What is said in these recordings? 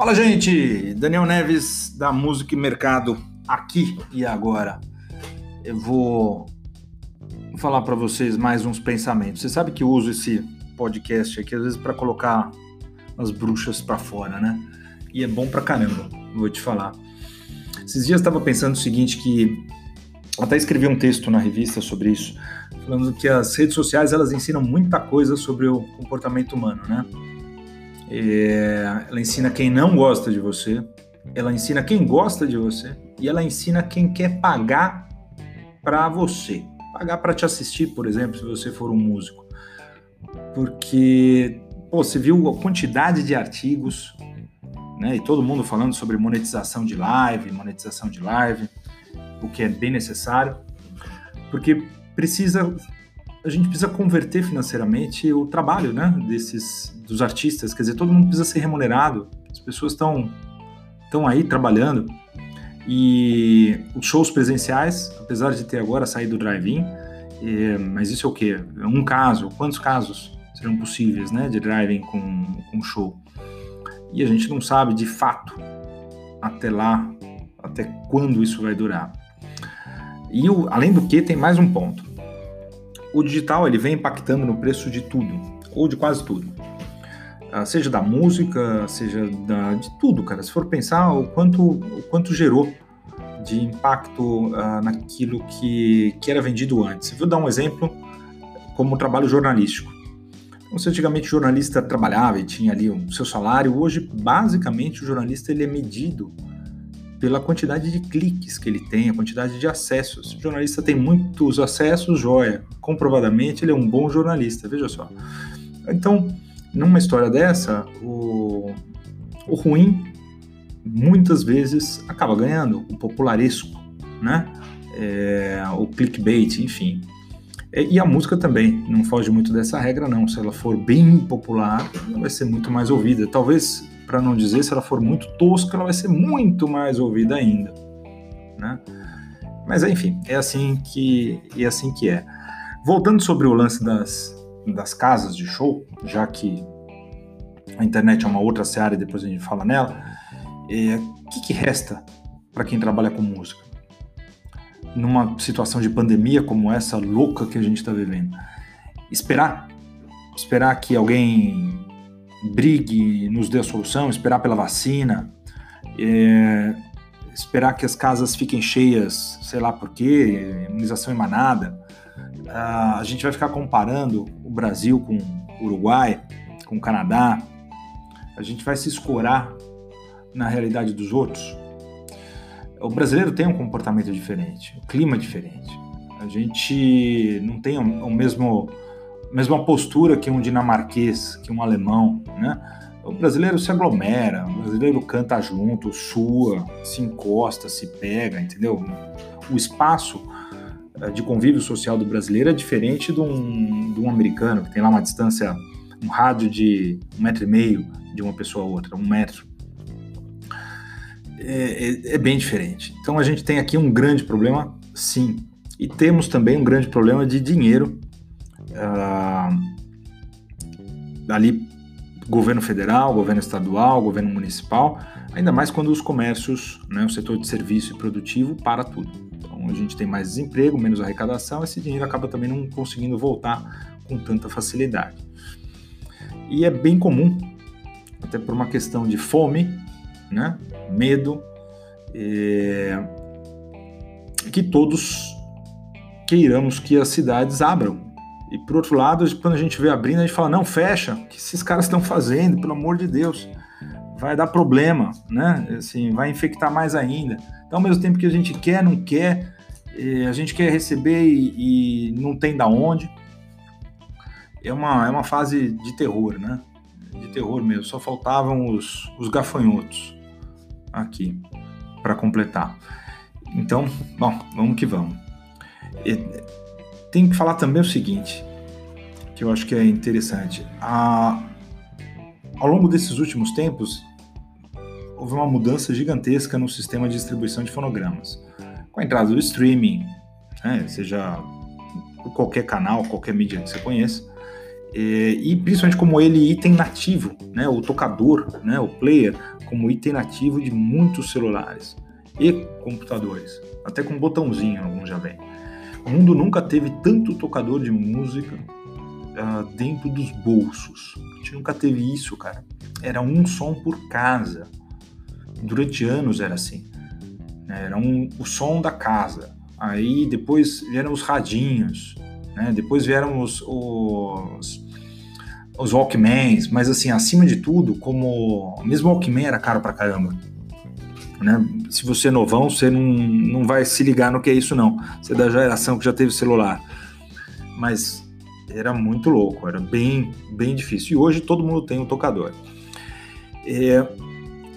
Fala, gente! Daniel Neves da Música e Mercado aqui e agora. Eu vou falar para vocês mais uns pensamentos. Você sabe que eu uso esse podcast aqui às vezes para colocar as bruxas para fora, né? E é bom pra caramba, vou te falar. Esses dias eu estava pensando o seguinte que até escrevi um texto na revista sobre isso, falando que as redes sociais elas ensinam muita coisa sobre o comportamento humano, né? É, ela ensina quem não gosta de você, ela ensina quem gosta de você e ela ensina quem quer pagar para você, pagar para te assistir, por exemplo, se você for um músico, porque pô, você viu a quantidade de artigos, né? E todo mundo falando sobre monetização de live, monetização de live, o que é bem necessário, porque precisa a gente precisa converter financeiramente o trabalho, né, desses dos artistas, quer dizer, todo mundo precisa ser remunerado. As pessoas estão estão aí trabalhando e os shows presenciais, apesar de ter agora saído do drive-in, é, mas isso é o quê? É um caso, quantos casos serão possíveis, né, de drive-in com, com show? E a gente não sabe de fato até lá, até quando isso vai durar. E o, além do que, tem mais um ponto. O digital ele vem impactando no preço de tudo, ou de quase tudo. Uh, seja da música, seja da, de tudo, cara. Se for pensar o quanto, o quanto gerou de impacto uh, naquilo que, que era vendido antes. Vou dar um exemplo como trabalho jornalístico. Como se antigamente o jornalista trabalhava e tinha ali o seu salário, hoje basicamente o jornalista ele é medido pela quantidade de cliques que ele tem, a quantidade de acessos. O jornalista tem muitos acessos, joia. Comprovadamente, ele é um bom jornalista, veja só. Então, numa história dessa, o, o ruim muitas vezes acaba ganhando, o popularesco, né? É, o clickbait, enfim. E a música também não foge muito dessa regra, não. Se ela for bem popular, ela vai ser muito mais ouvida. Talvez para não dizer se ela for muito tosca, ela vai ser muito mais ouvida ainda, né? Mas enfim, é assim que é assim que é. Voltando sobre o lance das, das casas de show, já que a internet é uma outra seara e depois a gente fala nela, é, o que, que resta para quem trabalha com música? Numa situação de pandemia como essa louca que a gente está vivendo, esperar, esperar que alguém brigue, nos dê a solução, esperar pela vacina, é, esperar que as casas fiquem cheias, sei lá por quê, imunização emanada. Ah, a gente vai ficar comparando o Brasil com o Uruguai, com o Canadá. A gente vai se escorar na realidade dos outros. O brasileiro tem um comportamento diferente, um clima diferente. A gente não tem o mesmo mesma postura que um dinamarquês, que um alemão, né? O brasileiro se aglomera, o brasileiro canta junto, sua, se encosta, se pega, entendeu? O espaço de convívio social do brasileiro é diferente de um, de um americano, que tem lá uma distância, um rádio de um metro e meio de uma pessoa a outra, um metro. É, é, é bem diferente. Então a gente tem aqui um grande problema, sim. E temos também um grande problema de dinheiro uh, ali governo federal, governo estadual, governo municipal, ainda mais quando os comércios, né, o setor de serviço e produtivo para tudo. A gente tem mais desemprego, menos arrecadação, esse dinheiro acaba também não conseguindo voltar com tanta facilidade. E é bem comum, até por uma questão de fome, né, medo, é, que todos queiramos que as cidades abram e por outro lado, quando a gente vê abrindo, a gente fala: não, fecha, o que esses caras estão fazendo, pelo amor de Deus, vai dar problema, né? Assim, vai infectar mais ainda. Então, ao mesmo tempo que a gente quer, não quer, a gente quer receber e, e não tem da onde. É uma, é uma fase de terror, né? De terror mesmo. Só faltavam os, os gafanhotos aqui para completar. Então, bom, vamos que vamos. Tem que falar também o seguinte, que eu acho que é interessante. A, ao longo desses últimos tempos, houve uma mudança gigantesca no sistema de distribuição de fonogramas. Com a entrada do streaming, né, seja qualquer canal, qualquer mídia que você conheça, é, e principalmente como ele item nativo, né, o tocador, né, o player, como item nativo de muitos celulares e computadores, até com botãozinho alguns já vem. O mundo nunca teve tanto tocador de música uh, dentro dos bolsos. A gente nunca teve isso, cara. Era um som por casa. Durante anos era assim. Né? Era um, o som da casa. Aí depois vieram os radinhos, né? depois vieram os, os, os Walkmans, mas assim, acima de tudo, como. Mesmo o Walkman era caro pra caramba. Né? Se você é novão, você não, não vai se ligar no que é isso, não. Você é da geração que já teve celular. Mas era muito louco, era bem, bem difícil. E hoje todo mundo tem um tocador. É,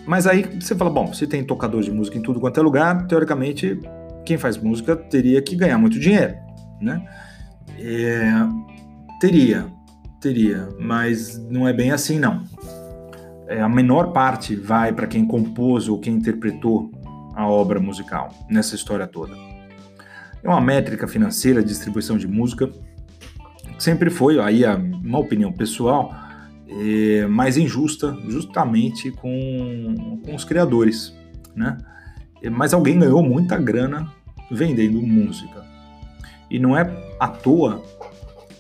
mas aí você fala, bom, se tem tocador de música em tudo quanto é lugar, teoricamente quem faz música teria que ganhar muito dinheiro, né? É, teria, teria, mas não é bem assim não. É, a menor parte vai para quem compôs ou quem interpretou a obra musical nessa história toda. É uma métrica financeira de distribuição de música sempre foi, aí a uma opinião pessoal, é, mais injusta, justamente com, com os criadores, né? É, mas alguém ganhou muita grana vendendo música. E não é à toa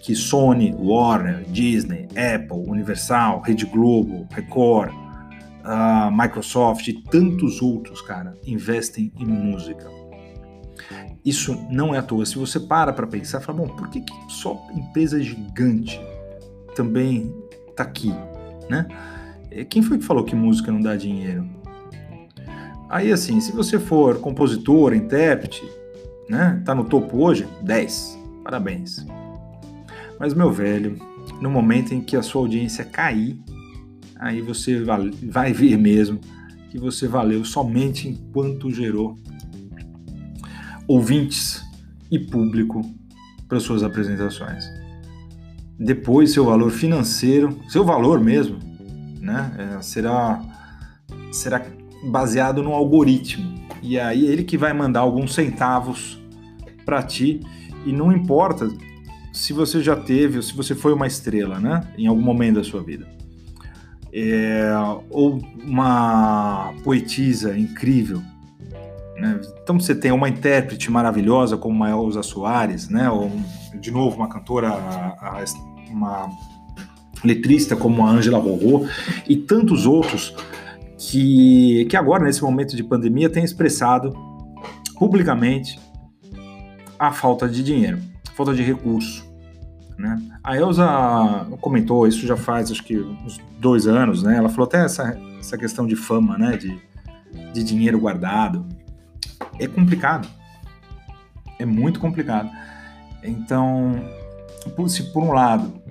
que Sony, Warner, Disney, Apple, Universal, Rede Globo, Record, uh, Microsoft e tantos outros, cara, investem em música. Isso não é à toa. Se você para para pensar, fala, bom, por que, que só empresa gigante também tá aqui, né? Quem foi que falou que música não dá dinheiro? Aí, assim, se você for compositor, intérprete, né? Tá no topo hoje? 10. Parabéns. Mas, meu velho, no momento em que a sua audiência cair, aí você vai ver mesmo que você valeu somente enquanto gerou ouvintes e público para suas apresentações. Depois, seu valor financeiro, seu valor mesmo, né, é, será, será baseado no algoritmo. E aí ele que vai mandar alguns centavos para ti e não importa se você já teve ou se você foi uma estrela, né, em algum momento da sua vida. É, ou uma poetisa incrível né? Então você tem uma intérprete maravilhosa como a Elza Soares, né? ou de novo uma cantora, uma letrista como a Angela Borro e tantos outros que, que agora, nesse momento de pandemia, têm expressado publicamente a falta de dinheiro, falta de recurso. Né? A Elza comentou, isso já faz acho que uns dois anos, né? ela falou até essa, essa questão de fama, né? de, de dinheiro guardado é complicado. É muito complicado. Então, se por um lado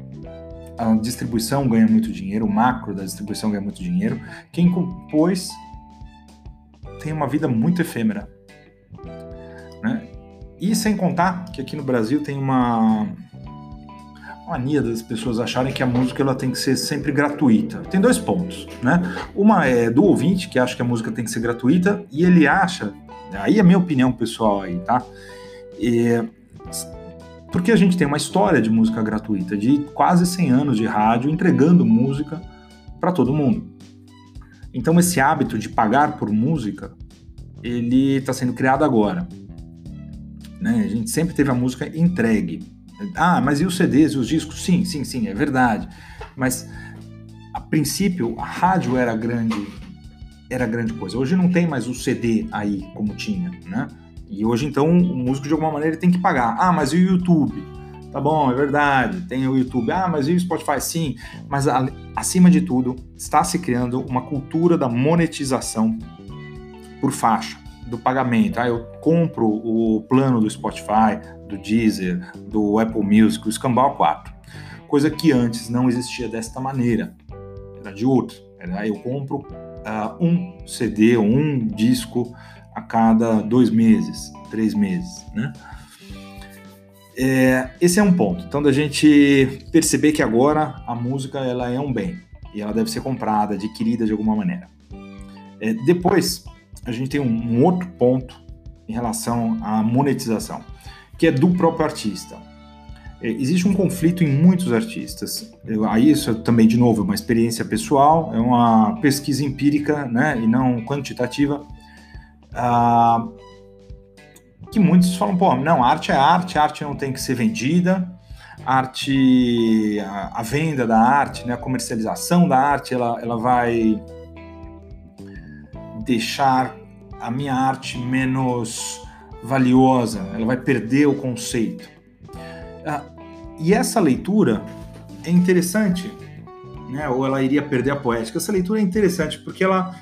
a distribuição ganha muito dinheiro, o macro da distribuição ganha muito dinheiro, quem compôs tem uma vida muito efêmera. Né? E sem contar que aqui no Brasil tem uma mania das pessoas acharem que a música ela tem que ser sempre gratuita. Tem dois pontos, né? Uma é do ouvinte que acha que a música tem que ser gratuita e ele acha Aí é minha opinião pessoal aí, tá? E, porque a gente tem uma história de música gratuita, de quase 100 anos de rádio entregando música para todo mundo. Então esse hábito de pagar por música, ele está sendo criado agora. Né? A gente sempre teve a música entregue. Ah, mas e os CDs e os discos? Sim, sim, sim, é verdade. Mas a princípio a rádio era grande era grande coisa. Hoje não tem mais o CD aí como tinha, né? E hoje então o músico de alguma maneira tem que pagar. Ah, mas e o YouTube? Tá bom, é verdade, tem o YouTube. Ah, mas e o Spotify? Sim, mas acima de tudo está se criando uma cultura da monetização por faixa, do pagamento. Ah, eu compro o plano do Spotify, do Deezer, do Apple Music, o Escambau 4. Coisa que antes não existia desta maneira, era de outro. Era, eu compro uh, um CD ou um disco a cada dois meses, três meses, né? É, esse é um ponto. Então, da gente perceber que agora a música ela é um bem e ela deve ser comprada, adquirida de alguma maneira. É, depois, a gente tem um, um, outro ponto em relação à monetização, que é do próprio artista. É, existe um conflito em muitos artistas. Eu, aí isso é também, de novo, é uma experiência pessoal, é uma pesquisa empírica, né, e não quantitativa. Ah, que muitos falam, pô, não, arte é arte, arte não tem que ser vendida, arte, a, a venda da arte, né, a comercialização da arte, ela, ela vai deixar a minha arte menos valiosa, ela vai perder o conceito. Ah, e essa leitura é interessante, né? ou ela iria perder a poética. Essa leitura é interessante porque ela,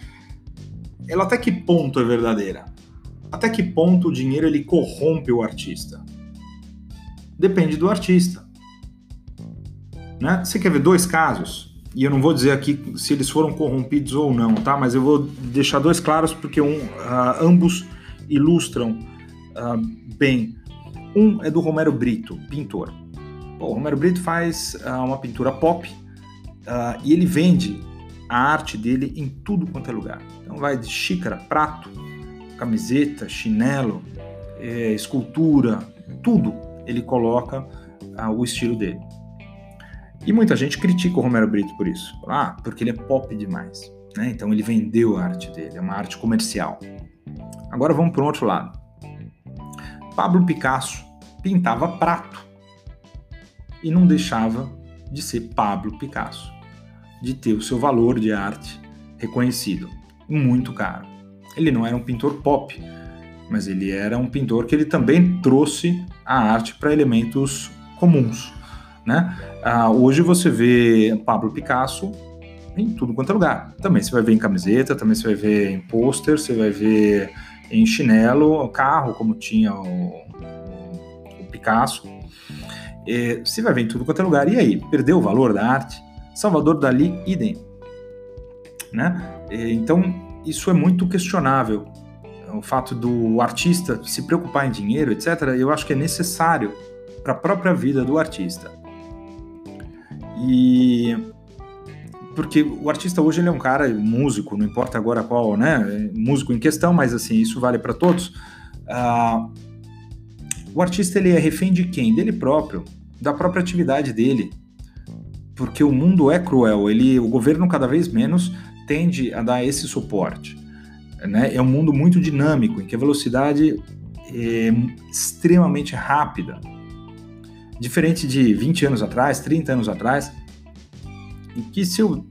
ela até que ponto é verdadeira? Até que ponto o dinheiro ele corrompe o artista? Depende do artista. Né? Você quer ver dois casos? E eu não vou dizer aqui se eles foram corrompidos ou não, tá? Mas eu vou deixar dois claros porque um, uh, ambos ilustram uh, bem. Um é do Romero Brito, pintor. o Romero Brito faz uh, uma pintura pop e ele vende a arte dele em tudo quanto é lugar. Então vai de xícara, prato, camiseta, chinelo, é, escultura, tudo ele coloca o estilo dele. E muita gente critica o Romero Brito por isso. Ah, porque ele é pop demais. Né? Então ele vendeu a arte dele, é uma arte comercial. Agora vamos para o outro lado. Pablo Picasso pintava prato e não deixava de ser Pablo Picasso, de ter o seu valor de arte reconhecido, muito caro. Ele não era um pintor pop, mas ele era um pintor que ele também trouxe a arte para elementos comuns. Né? Ah, hoje você vê Pablo Picasso em tudo quanto é lugar. Também você vai ver em camiseta, também você vai ver em pôster, você vai ver em chinelo, carro, como tinha o, o Picasso. É, você vai ver em tudo quanto é lugar. E aí, perdeu o valor da arte? Salvador Dali, idem. Né? Então, isso é muito questionável. O fato do artista se preocupar em dinheiro, etc., eu acho que é necessário para a própria vida do artista. E porque o artista hoje ele é um cara músico, não importa agora qual, né, músico em questão, mas assim isso vale para todos. Uh, o artista ele é refém de quem? Dele próprio, da própria atividade dele, porque o mundo é cruel. Ele, o governo cada vez menos tende a dar esse suporte. Né? É um mundo muito dinâmico, em que a velocidade é extremamente rápida. Diferente de 20 anos atrás, 30 anos atrás, que se o,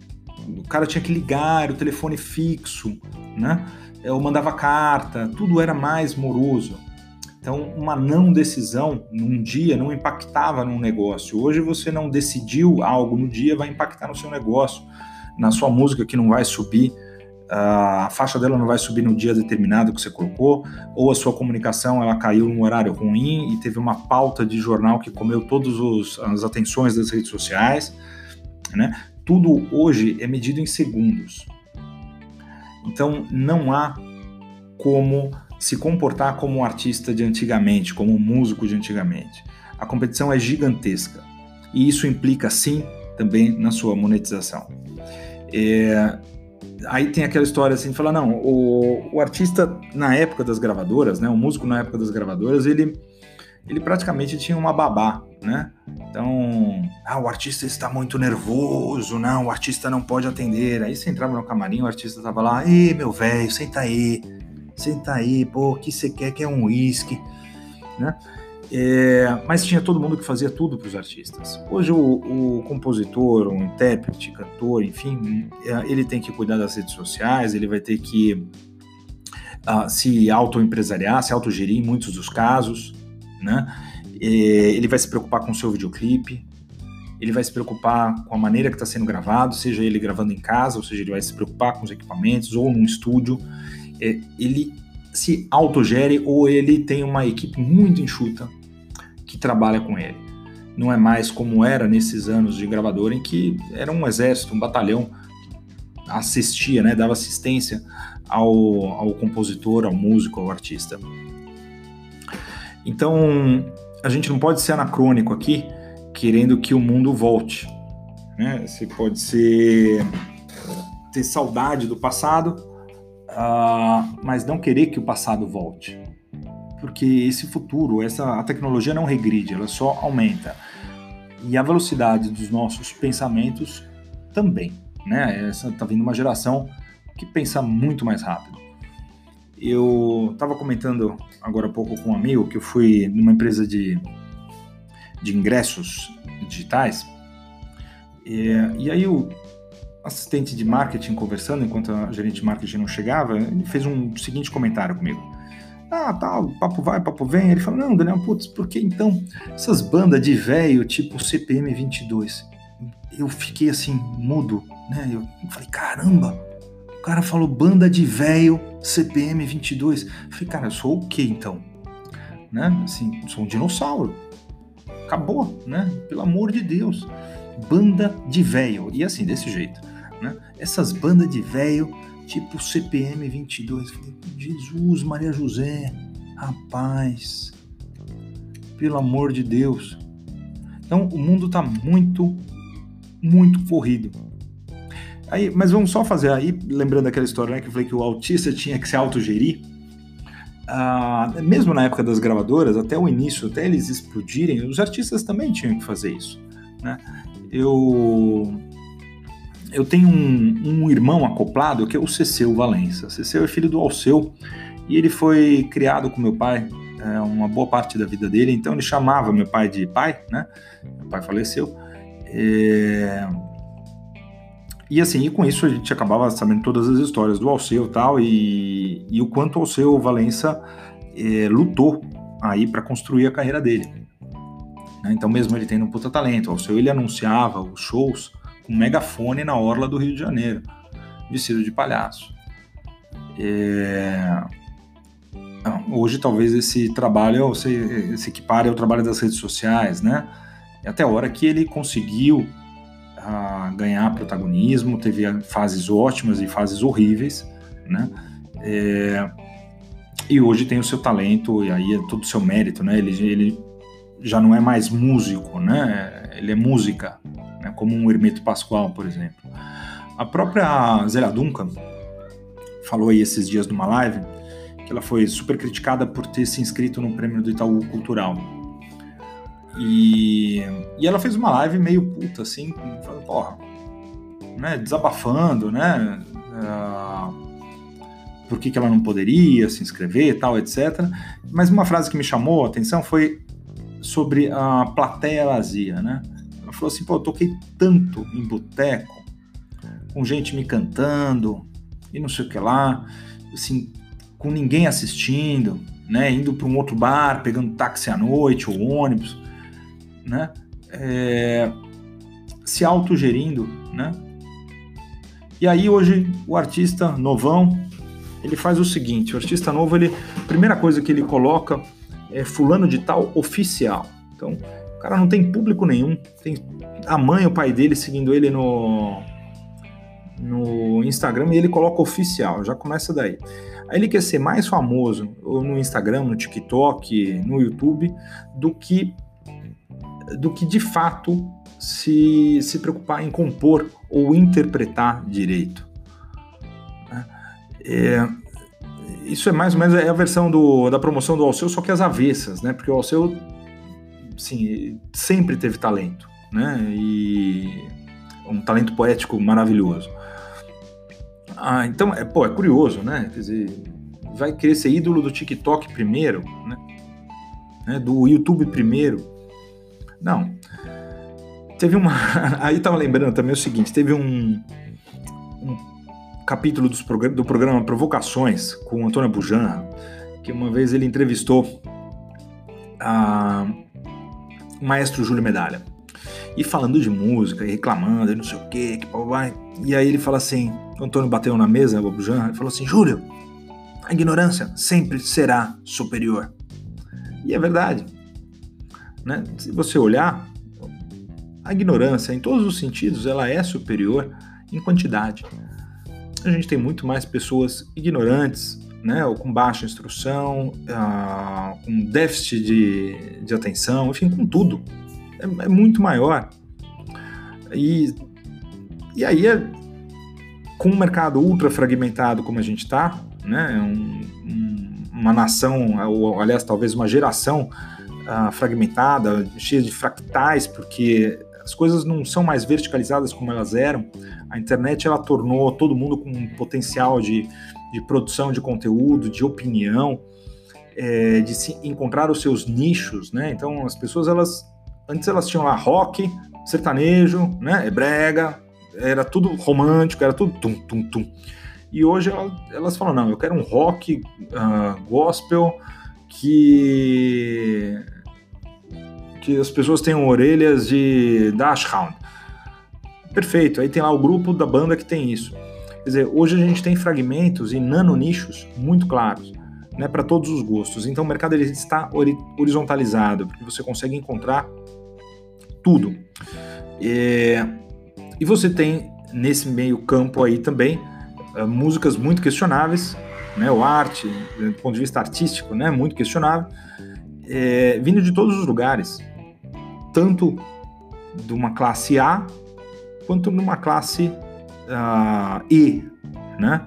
cara tinha que ligar o telefone fixo, né? Eu mandava carta, tudo era mais moroso. Então, uma não decisão num dia não impactava num negócio. Hoje você não decidiu algo no dia, vai impactar no seu negócio, na sua música que não vai subir a faixa dela não vai subir no dia determinado que você colocou, ou a sua comunicação ela caiu num horário ruim e teve uma pauta de jornal que comeu todas as atenções das redes sociais, né? Tudo hoje é medido em segundos. Então não há como se comportar como um artista de antigamente, como um músico de antigamente. A competição é gigantesca e isso implica sim também na sua monetização. É, aí tem aquela história assim, fala, não, o, o artista na época das gravadoras, né, o músico na época das gravadoras, ele, ele praticamente tinha uma babá, né? Então, ah, o artista está muito nervoso, não, o artista não pode atender. Aí você entrava no camarim, o artista tava lá, ei, meu velho, senta aí, senta aí, pô, o que você quer? Quer um uísque, né? É, mas tinha todo mundo que fazia tudo para os artistas. Hoje o, o, compositor, o intérprete, cantor, enfim, é, ele tem que cuidar das redes sociais, ele vai ter que uh, se autoempresariar, se autogerir em muitos dos casos, né? É, ele vai se preocupar com o seu videoclipe, ele vai se preocupar com a maneira que está sendo gravado, seja ele gravando em casa, ou seja, ele vai se preocupar com os equipamentos ou num estúdio. É, ele se autogere ou ele tem uma equipe muito enxuta que trabalha com ele. Não é mais como era nesses anos de gravador em que era um exército, um batalhão assistia, né, dava assistência ao, ao compositor, ao músico, ao artista. Então, a gente não pode ser anacrônico aqui, querendo que o mundo volte. Né? Você pode ser ter saudade do passado, uh, mas não querer que o passado volte porque esse futuro, essa a tecnologia não regride, ela só aumenta. E a velocidade dos nossos pensamentos também, né? Essa tá vindo uma geração que pensa muito mais rápido. Eu estava comentando agora há pouco com um amigo que eu fui numa empresa de, de ingressos digitais e, e aí o assistente de marketing conversando enquanto a gerente de marketing não chegava, ele fez um seguinte comentário comigo. Ah, tal, tá, papo vai, papo vem. Ele falou: Não, Daniel, putz, por que então essas bandas de velho tipo CPM 22? Eu fiquei assim, mudo, né? Eu falei: Caramba, o cara falou banda de velho CPM 22. Eu falei: Cara, eu sou o que então? Né? Assim, sou um dinossauro. Acabou, né? Pelo amor de Deus. Banda de velho. E assim, desse jeito, né? Essas bandas de velho tipo CPM 22. Falei, Jesus, Maria José, rapaz, pelo amor de Deus. Então o mundo está muito, muito corrido. Aí, mas vamos só fazer aí, lembrando aquela história né, que eu falei que o autista tinha que se autogerir. Ah, mesmo na época das gravadoras, até o início, até eles explodirem, os artistas também tinham que fazer isso. Né? Eu eu tenho um, um, irmão acoplado que é o Ceceu Valença. Ceceu é filho do Alceu e ele foi criado com meu pai é, uma boa parte da vida dele, então ele chamava meu pai de pai, né? Meu pai faleceu. É... E assim, e com isso a gente acabava sabendo todas as histórias do Alceu tal, e, e o quanto o Alceu Valença é, lutou aí para construir a carreira dele. Né? Então, mesmo ele tendo um puta talento, o Alceu ele anunciava os shows com megafone na orla do Rio de Janeiro, vestido de palhaço. É... Hoje talvez esse trabalho se, se equipare ao trabalho das redes sociais, né? Até a hora que ele conseguiu uh, ganhar protagonismo, teve fases ótimas e fases horríveis, né? É... E hoje tem o seu talento e aí é todo o seu mérito, né? Ele, ele já não é mais músico, né? Ele é música, né, como um Hermeto Pascoal, por exemplo. A própria Zélia Duncan falou aí esses dias numa live que ela foi super criticada por ter se inscrito no prêmio do Itaú Cultural. E, e ela fez uma live meio puta, assim, falando, porra, né, desabafando, né, uh, por que, que ela não poderia se inscrever, tal, etc. Mas uma frase que me chamou a atenção foi sobre a plateia vazia, né? Ela falou assim: pô, eu toquei tanto em boteco, com gente me cantando e não sei o que lá, assim, com ninguém assistindo, né? Indo para um outro bar, pegando táxi à noite ou ônibus, né? É, se autogerindo, né? E aí hoje o artista novão, ele faz o seguinte, o artista novo, ele, a primeira coisa que ele coloca é fulano de tal oficial. Então, o cara não tem público nenhum, tem a mãe o pai dele seguindo ele no, no Instagram e ele coloca oficial, já começa daí. Aí ele quer ser mais famoso no Instagram, no TikTok, no YouTube, do que do que de fato se, se preocupar em compor ou interpretar direito. Né? É, isso é mais ou menos é a versão do, da promoção do Alceu, só que as avessas, né? Porque o Alceu assim, sempre teve talento, né? E um talento poético maravilhoso. Ah, então, é, pô, é curioso, né? Quer dizer, vai querer ser ídolo do TikTok primeiro, né? né? Do YouTube primeiro. Não. Teve uma. Aí tava lembrando também o seguinte: teve um, um capítulo progr... do programa Provocações com o Antônio Bujan, que uma vez ele entrevistou a o maestro Júlio Medalha. E falando de música, e reclamando, e não sei o quê, que vai. E aí ele fala assim: o Antônio bateu na mesa, o Bujan, e falou assim: Júlio, a ignorância sempre será superior. E é verdade. Né? Se você olhar, a ignorância, em todos os sentidos, ela é superior em quantidade. A gente tem muito mais pessoas ignorantes né, ou com baixa instrução, uh, com déficit de, de atenção, enfim, com tudo. É, é muito maior. E, e aí, é, com um mercado ultra fragmentado como a gente está, né, um, um, uma nação, ou aliás, talvez uma geração uh, fragmentada, cheia de fractais, porque as coisas não são mais verticalizadas como elas eram. A internet ela tornou todo mundo com um potencial de, de produção de conteúdo, de opinião, é, de se encontrar os seus nichos, né? Então as pessoas elas antes elas tinham lá rock, sertanejo, né? É brega, era tudo romântico, era tudo tum tum tum. E hoje elas, elas falam não, eu quero um rock uh, gospel que que as pessoas tenham orelhas de Dashhound. Perfeito, aí tem lá o grupo da banda que tem isso. Quer dizer, hoje a gente tem fragmentos e nanonichos muito claros, né, para todos os gostos. Então o mercado ele está horizontalizado, porque você consegue encontrar tudo. É, e você tem nesse meio campo aí também uh, músicas muito questionáveis, né, o arte, do ponto de vista artístico, né, muito questionável, é, vindo de todos os lugares tanto de uma classe A quanto numa classe uh, E, né?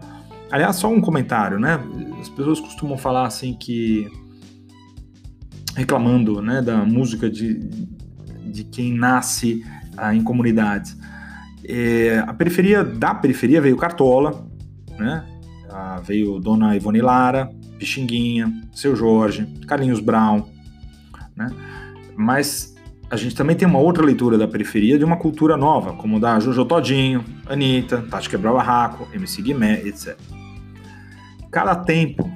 Aliás, só um comentário, né? As pessoas costumam falar assim que reclamando, né, da música de, de quem nasce uh, em comunidades. É, a periferia da periferia veio Cartola, né? Uh, veio Dona Ivone Lara, Pixinguinha, Seu Jorge, Carlinhos Brown, né? Mas a gente também tem uma outra leitura da periferia de uma cultura nova, como da Jojo Todinho, Anitta, Tati Quebrar Barraco, MC Guimé, etc. Cada tempo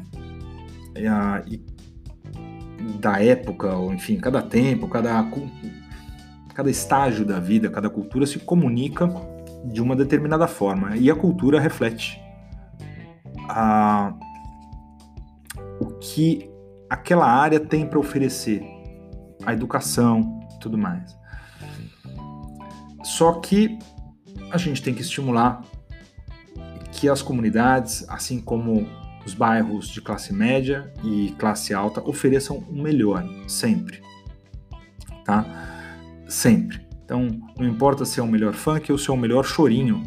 e da época, ou enfim, cada tempo, cada, cada estágio da vida, cada cultura se comunica de uma determinada forma e a cultura reflete a, o que aquela área tem para oferecer, a educação, tudo mais. Só que a gente tem que estimular que as comunidades, assim como os bairros de classe média e classe alta, ofereçam o melhor, sempre. Tá? Sempre. Então, não importa se é o melhor funk ou se é o melhor chorinho,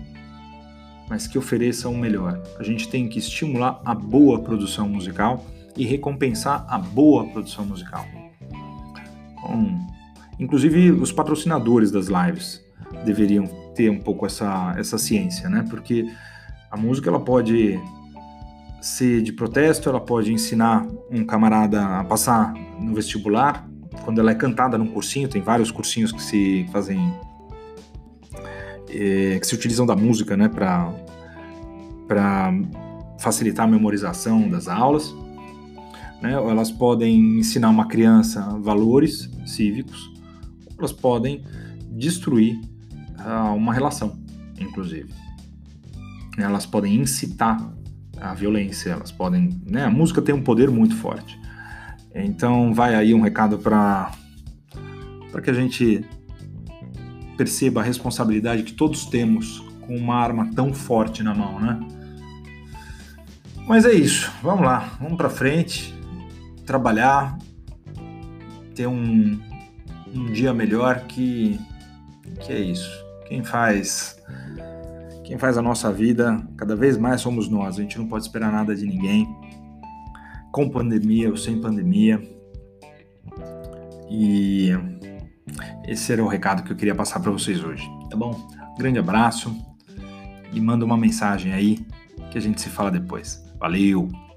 mas que ofereçam o melhor. A gente tem que estimular a boa produção musical e recompensar a boa produção musical. Então, Inclusive, os patrocinadores das lives deveriam ter um pouco essa, essa ciência, né? Porque a música ela pode ser de protesto, ela pode ensinar um camarada a passar no vestibular, quando ela é cantada num cursinho, tem vários cursinhos que se fazem é, que se utilizam da música, né, para para facilitar a memorização das aulas, né? Elas podem ensinar uma criança valores cívicos, elas podem destruir uh, uma relação, inclusive. Elas podem incitar a violência, elas podem. Né, a música tem um poder muito forte. Então, vai aí um recado para que a gente perceba a responsabilidade que todos temos com uma arma tão forte na mão, né? Mas é isso, vamos lá, vamos para frente, trabalhar, ter um, um dia melhor que que é isso. Quem faz quem faz a nossa vida cada vez mais somos nós. A gente não pode esperar nada de ninguém. Com pandemia ou sem pandemia. E esse era o recado que eu queria passar para vocês hoje, tá bom? Grande abraço e manda uma mensagem aí que a gente se fala depois. Valeu!